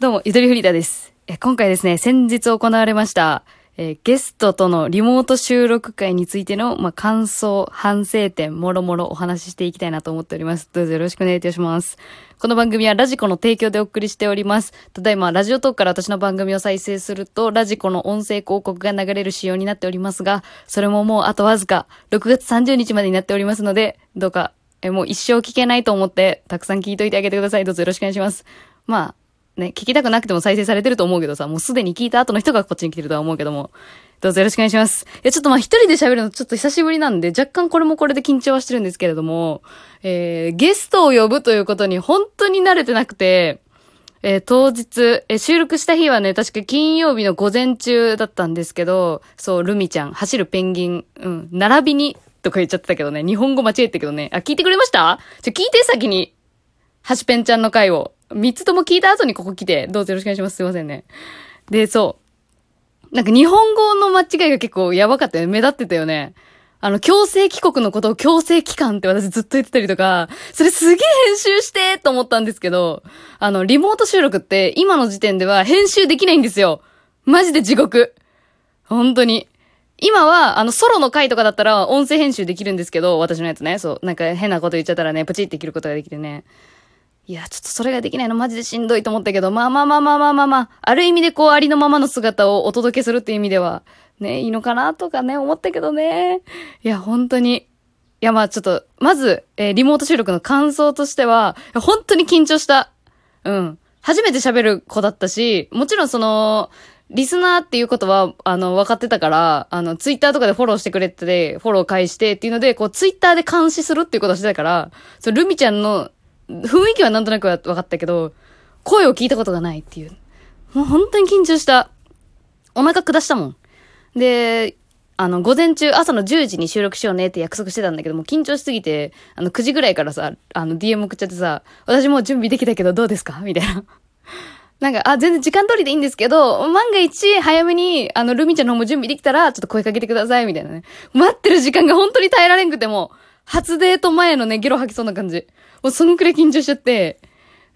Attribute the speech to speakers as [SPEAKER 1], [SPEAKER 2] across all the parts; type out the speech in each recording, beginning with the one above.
[SPEAKER 1] どうも、ゆとりフリーダです。え今回ですね、先日行われました、えー、ゲストとのリモート収録会についての、まあ、感想、反省点、もろもろお話ししていきたいなと思っております。どうぞよろしくお願いいたします。この番組はラジコの提供でお送りしております。ただいま、ラジオトークから私の番組を再生すると、ラジコの音声広告が流れる仕様になっておりますが、それももうあとわずか、6月30日までになっておりますので、どうか、えもう一生聞けないと思って、たくさん聞いといてあげてください。どうぞよろしくお願いします。まあ、ね、聞きたくなくても再生されてると思うけどさ、もうすでに聞いた後の人がこっちに来てるとは思うけども、どうぞよろしくお願いします。いや、ちょっとまあ一人で喋るのちょっと久しぶりなんで、若干これもこれで緊張はしてるんですけれども、えー、ゲストを呼ぶということに本当に慣れてなくて、えー、当日、えー、収録した日はね、確か金曜日の午前中だったんですけど、そう、ルミちゃん、走るペンギン、うん、並びに、とか言っちゃってたけどね、日本語間違えたけどね、あ、聞いてくれました？ちょ、聞いて先に。はしペンちゃんの回を。三つとも聞いた後にここ来て、どうぞよろしくお願いします。すいませんね。で、そう。なんか日本語の間違いが結構やばかったよね。目立ってたよね。あの、強制帰国のことを強制期間って私ずっと言ってたりとか、それすげえ編集してと思ったんですけど、あの、リモート収録って今の時点では編集できないんですよ。マジで地獄。本当に。今は、あの、ソロの回とかだったら音声編集できるんですけど、私のやつね。そう。なんか変なこと言っちゃったらね、プチって切ることができてね。いや、ちょっとそれができないのマジでしんどいと思ったけど、まあまあまあまあまあまあまあ、ある意味でこうありのままの姿をお届けするっていう意味では、ね、いいのかなとかね、思ったけどね。いや、本当に。いや、まあちょっと、まず、えー、リモート収録の感想としては、本当に緊張した。うん。初めて喋る子だったし、もちろんその、リスナーっていうことは、あの、分かってたから、あの、ツイッターとかでフォローしてくれてて、フォロー返してっていうので、こう、ツイッターで監視するっていうことをしてたから、そう、ルミちゃんの雰囲気はなんとなく分かったけど、声を聞いたことがないっていう。もう本当に緊張した。お腹下したもん。で、あの、午前中、朝の10時に収録しようねって約束してたんだけども、緊張しすぎて、あの、9時ぐらいからさ、あの、DM 送っちゃってさ、私もう準備できたけどどうですか？みたいな。なんか、あ、全然時間通りでいいんですけど、万が一、早めに、あの、ルミちゃんの方も準備できたら、ちょっと声かけてください、みたいなね。待ってる時間が本当に耐えられんくても、初デート前のね、ゲロ吐きそうな感じ。もうそんくらい緊張しちゃって、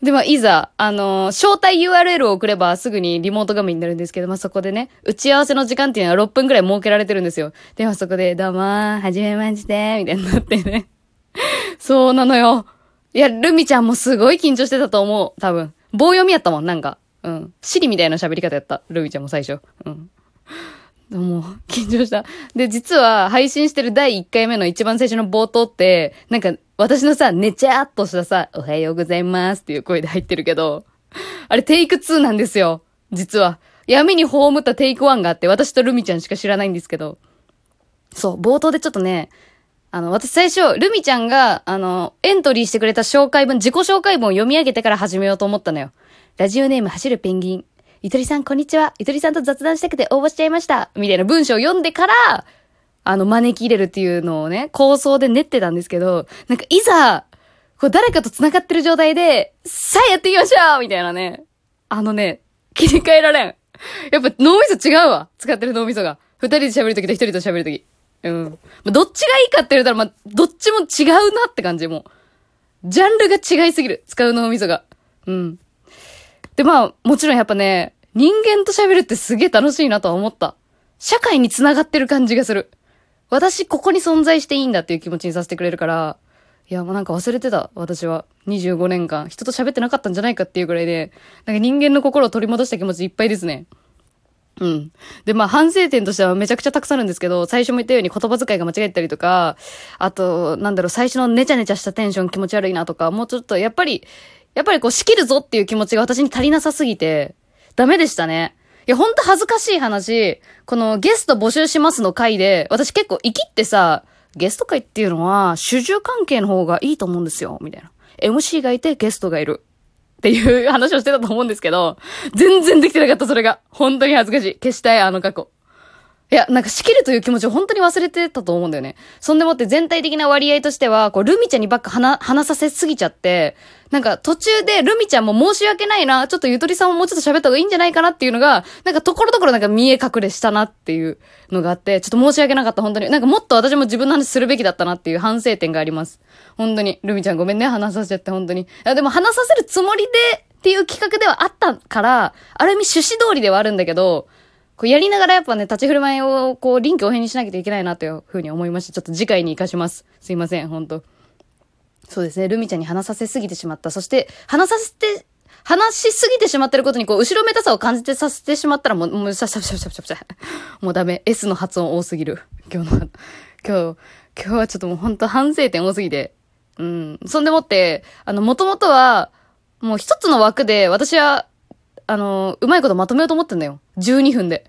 [SPEAKER 1] で、まあ、いざ、あのー、招待 URL を送ればすぐにリモート画面になるんですけど、まあ、そこでね、打ち合わせの時間っていうのは6分くらい設けられてるんですよ。で、まあ、そこで、どうもー、はじめまして、みたいになってね。そうなのよ。いや、ルミちゃんもすごい緊張してたと思う。多分。棒読みやったもん、なんか。うん。シリみたいな喋り方やった。ルミちゃんも最初。うん。もう、緊張した。で、実は配信してる第1回目の一番最初の冒頭って、なんか、私のさ、寝ちゃっとしたさ、おはようございますっていう声で入ってるけど、あれテイク2なんですよ。実は。闇に葬ったテイク1があって、私とルミちゃんしか知らないんですけど。そう、冒頭でちょっとね、あの、私最初、ルミちゃんが、あの、エントリーしてくれた紹介文、自己紹介文を読み上げてから始めようと思ったのよ。ラジオネーム走るペンギン。ゆとりさん、こんにちは。ゆとりさんと雑談したくて応募しちゃいました。みたいな文章を読んでから、あの、招き入れるっていうのをね、構想で練ってたんですけど、なんかいざ、こう誰かと繋がってる状態で、さあやっていきましょうみたいなね。あのね、切り替えられん。やっぱ脳みそ違うわ。使ってる脳みそが。二人で喋るときと一人と喋るとき。うん。まあ、どっちがいいかって言われたら、まあ、どっちも違うなって感じ、もう。ジャンルが違いすぎる。使う脳みそが。うん。で、まあ、もちろんやっぱね、人間と喋るってすげえ楽しいなとは思った。社会に繋がってる感じがする。私、ここに存在していいんだっていう気持ちにさせてくれるから、いや、もうなんか忘れてた、私は。25年間、人と喋ってなかったんじゃないかっていうぐらいで、なんか人間の心を取り戻した気持ちいっぱいですね。うん。で、まあ反省点としてはめちゃくちゃたくさんあるんですけど、最初も言ったように言葉遣いが間違えたりとか、あと、なんだろう、最初のネチャネチャしたテンション気持ち悪いなとか、もうちょっと、やっぱり、やっぱりこう仕切るぞっていう気持ちが私に足りなさすぎて、ダメでしたね。いや、ほんと恥ずかしい話、このゲスト募集しますの回で、私結構生きってさ、ゲスト会っていうのは、主従関係の方がいいと思うんですよ、みたいな。MC がいてゲストがいる。っていう話をしてたと思うんですけど、全然できてなかった、それが。本当に恥ずかしい。消したい、あの過去。いや、なんか仕切るという気持ちを本当に忘れてたと思うんだよね。そんでもって全体的な割合としては、こう、ルミちゃんにばっか話、させすぎちゃって、なんか途中でルミちゃんも申し訳ないな、ちょっとゆとりさんももうちょっと喋った方がいいんじゃないかなっていうのが、なんかところどころなんか見え隠れしたなっていうのがあって、ちょっと申し訳なかった、本当に。なんかもっと私も自分の話するべきだったなっていう反省点があります。本当に。ルミちゃんごめんね、話させちゃって、本当に。いや、でも話させるつもりで、っていう企画ではあったから、ある意味趣旨通りではあるんだけど、こうやりながらやっぱね、立ち振る舞いをこう臨機応変にしなきゃいけないなというふうに思いまして、ちょっと次回に活かします。すいません、本当そうですね、ルミちゃんに話させすぎてしまった。そして、話させて、話しすぎてしまってることに、こう、後ろめたさを感じてさせてしまったら、もう、もう、しゃしゃしゃしゃしゃしゃ。もうダメ。S の発音多すぎる。今日の、今日、今日はちょっともう本当反省点多すぎて。うん。そんでもって、あの、もともとは、もう一つの枠で、私は、あの、うまいことまとめようと思ってんだよ。12分で。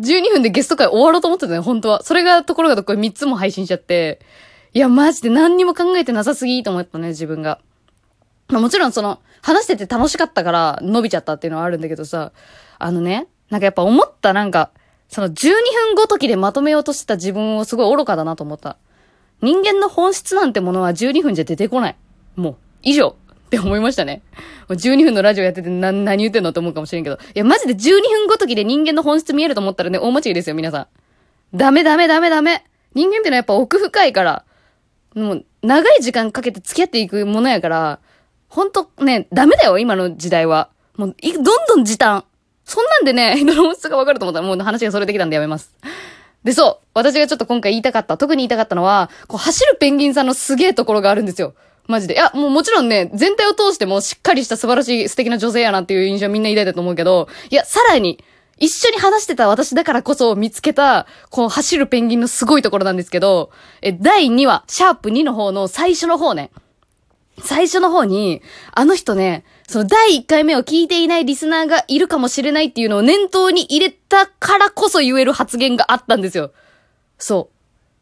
[SPEAKER 1] 12分でゲスト会終わろうと思ってたのよ、本当は。それがところがどこれ3つも配信しちゃって。いや、マジで何にも考えてなさすぎと思ったね、自分が。まあもちろんその、話してて楽しかったから伸びちゃったっていうのはあるんだけどさ、あのね、なんかやっぱ思ったなんか、その12分ごときでまとめようとしてた自分をすごい愚かだなと思った。人間の本質なんてものは12分じゃ出てこない。もう、以上。って思いましたね。もう12分のラジオやっててな、何言ってんのって思うかもしれんけど。いや、マジで12分ごときで人間の本質見えると思ったらね、大間違いですよ、皆さん。ダメダメダメダメ。人間ってのはやっぱ奥深いから、もう、長い時間かけて付き合っていくものやから、ほんとね、ダメだよ、今の時代は。もう、どんどん時短。そんなんでね、人の本質がわかると思ったらもう話がそれてきたんでやめます。で、そう。私がちょっと今回言いたかった、特に言いたかったのは、こう、走るペンギンさんのすげえところがあるんですよ。マジで。いや、もうもちろんね、全体を通してもしっかりした素晴らしい素敵な女性やなっていう印象みんな抱いたと思うけど、いや、さらに、一緒に話してた私だからこそ見つけた、こう、走るペンギンのすごいところなんですけど、え、第2話、シャープ2の方の最初の方ね。最初の方に、あの人ね、その第1回目を聞いていないリスナーがいるかもしれないっていうのを念頭に入れたからこそ言える発言があったんですよ。そう。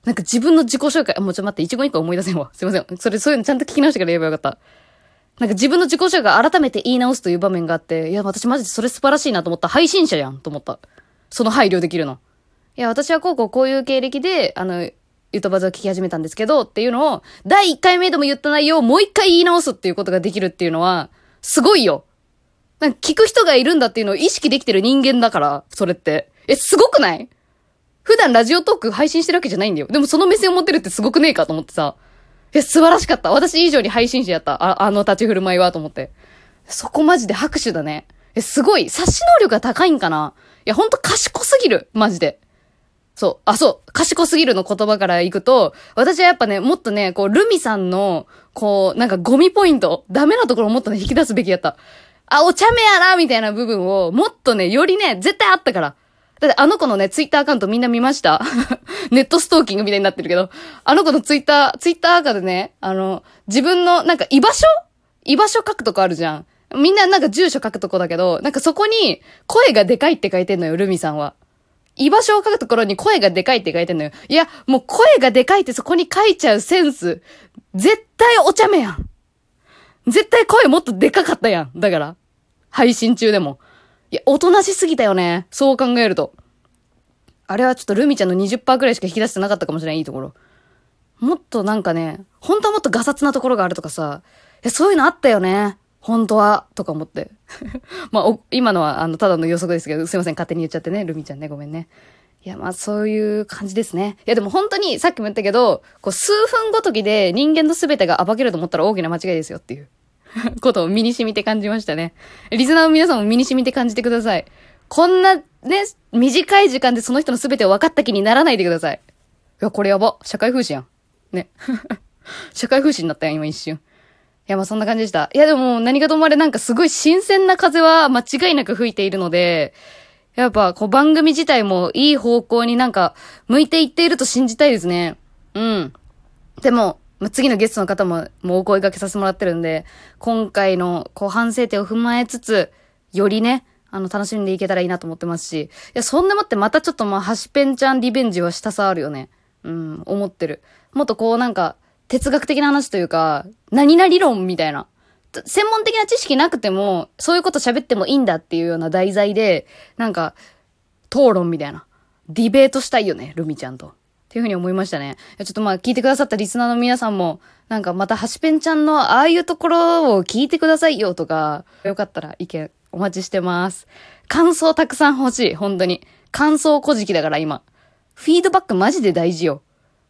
[SPEAKER 1] なんか自分の自己紹介、あもうちょっと待って、一言一個思い出せんわ。すいません。それ、そういうのちゃんと聞き直してから言えばよかった。なんか自分の自己紹介改めて言い直すという場面があって、いや、私マジでそれ素晴らしいなと思った。配信者やんと思った。その配慮できるの。いや、私はこうこうこういう経歴で、あの、ゆとばずを聞き始めたんですけど、っていうのを、第1回目でも言った内容をもう一回言い直すっていうことができるっていうのは、すごいよ。なんか聞く人がいるんだっていうのを意識できてる人間だから、それって。え、すごくない？普段ラジオトーク配信してるわけじゃないんだよ。でもその目線を持ってるってすごくねえかと思ってさ。え、素晴らしかった。私以上に配信者やった。あ、あの立ち振る舞いはと思って。そこマジで拍手だね。え、すごい。察し能力が高いんかないや、ほんと賢すぎる。マジで。そう。あ、そう。賢すぎるの言葉からいくと、私はやっぱね、もっとね、こう、ルミさんの、こう、なんかゴミポイント、ダメなところをもっとね、引き出すべきやった。あ、お茶目やな、みたいな部分を、もっとね、よりね、絶対あったから。だってあの子のね、ツイッターアカウントみんな見ました？ネットストーキングみたいになってるけど、あの子のツイッター、ツイッターアカでね、あの、自分のなんか居場所？居場所書くとこあるじゃん。みんななんか住所書くとこだけど、なんかそこに声がでかいって書いてんのよ、ルミさんは。居場所を書くところに声がでかいって書いてんのよ。いや、もう声がでかいってそこに書いちゃうセンス、絶対お茶目やん。絶対声もっとでかかったやん。だから。配信中でも。いや、おとなしすぎたよね。そう考えると。あれはちょっとルミちゃんの20%くらいしか引き出してなかったかもしれない、いいところ。もっとなんかね、本当はもっとガサツなところがあるとかさ、え、そういうのあったよね。本当は、とか思って。まあ、今のは、あの、ただの予測ですけど、すいません、勝手に言っちゃってね、ルミちゃんね、ごめんね。いや、まあ、そういう感じですね。いや、でも本当に、さっきも言ったけど、こう、数分ごときで人間の全てが暴けると思ったら大きな間違いですよっていう ことを身に染みて感じましたね。リスナーの皆さんも身に染みて感じてください。こんな、ね、短い時間でその人の全てを分かった気にならないでください。いや、これやば。社会風刺やん。ね。社会風刺になったやん、今一瞬。いや、まあそんな感じでした。いや、でも何かともあれなんかすごい新鮮な風は間違いなく吹いているので、やっぱこう番組自体もいい方向になんか向いていっていると信じたいですね。うん。でも、まあ、次のゲストの方ももうお声掛けさせてもらってるんで、今回のこう反省点を踏まえつつ、よりね、あの、楽しんでいけたらいいなと思ってますし、いや、そんでもってまたちょっとまあ、ハシペンちゃんリベンジはしたさあるよね。うん、思ってる。もっとこうなんか、哲学的な話というか、何々論みたいな。専門的な知識なくても、そういうこと喋ってもいいんだっていうような題材で、なんか、討論みたいな。ディベートしたいよね、ルミちゃんと。っていうふうに思いましたね。ちょっとまあ聞いてくださったリスナーの皆さんも、なんかまたハシペンちゃんのああいうところを聞いてくださいよとか、よかったら意見お待ちしてます。感想たくさん欲しい、本当に。感想古事記だから今。フィードバックマジで大事よ。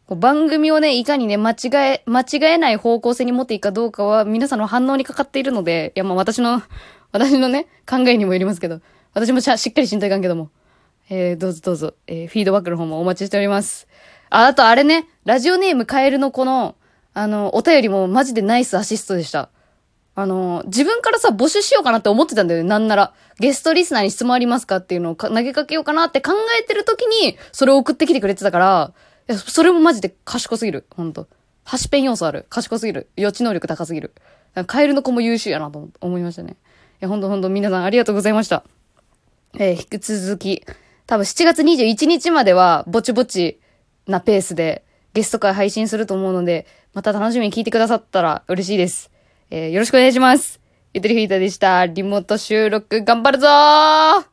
[SPEAKER 1] 番組をね、いかにね、間違え、間違えない方向性に持っていくかどうかは皆さんの反応にかかっているので、いやまあ私の、私のね、考えにもよりますけど、私もししっかりしんといかんけども。えー、どうぞどうぞ、えー、フィードバックの方もお待ちしております。あ、あとあれね、ラジオネームカエルの子の、あの、お便りもマジでナイスアシストでした。あの、自分からさ、募集しようかなって思ってたんだよね、なんなら。ゲストリスナーに質問ありますかっていうのを投げかけようかなって考えてる時に、それを送ってきてくれてたから、いや、それもマジで賢すぎる。ほんと。ハシペン要素ある。賢すぎる。予知能力高すぎる。カエルの子も優秀やなと思いましたね。いや、ほんとほんと皆さんありがとうございました。えー、引き続き、多分7月21日までは、ぼちぼちなペースでゲスト会配信すると思うので、また楽しみに聞いてくださったら嬉しいです。えー、よろしくお願いします。ゆとりフィーターでした。リモート収録頑張るぞー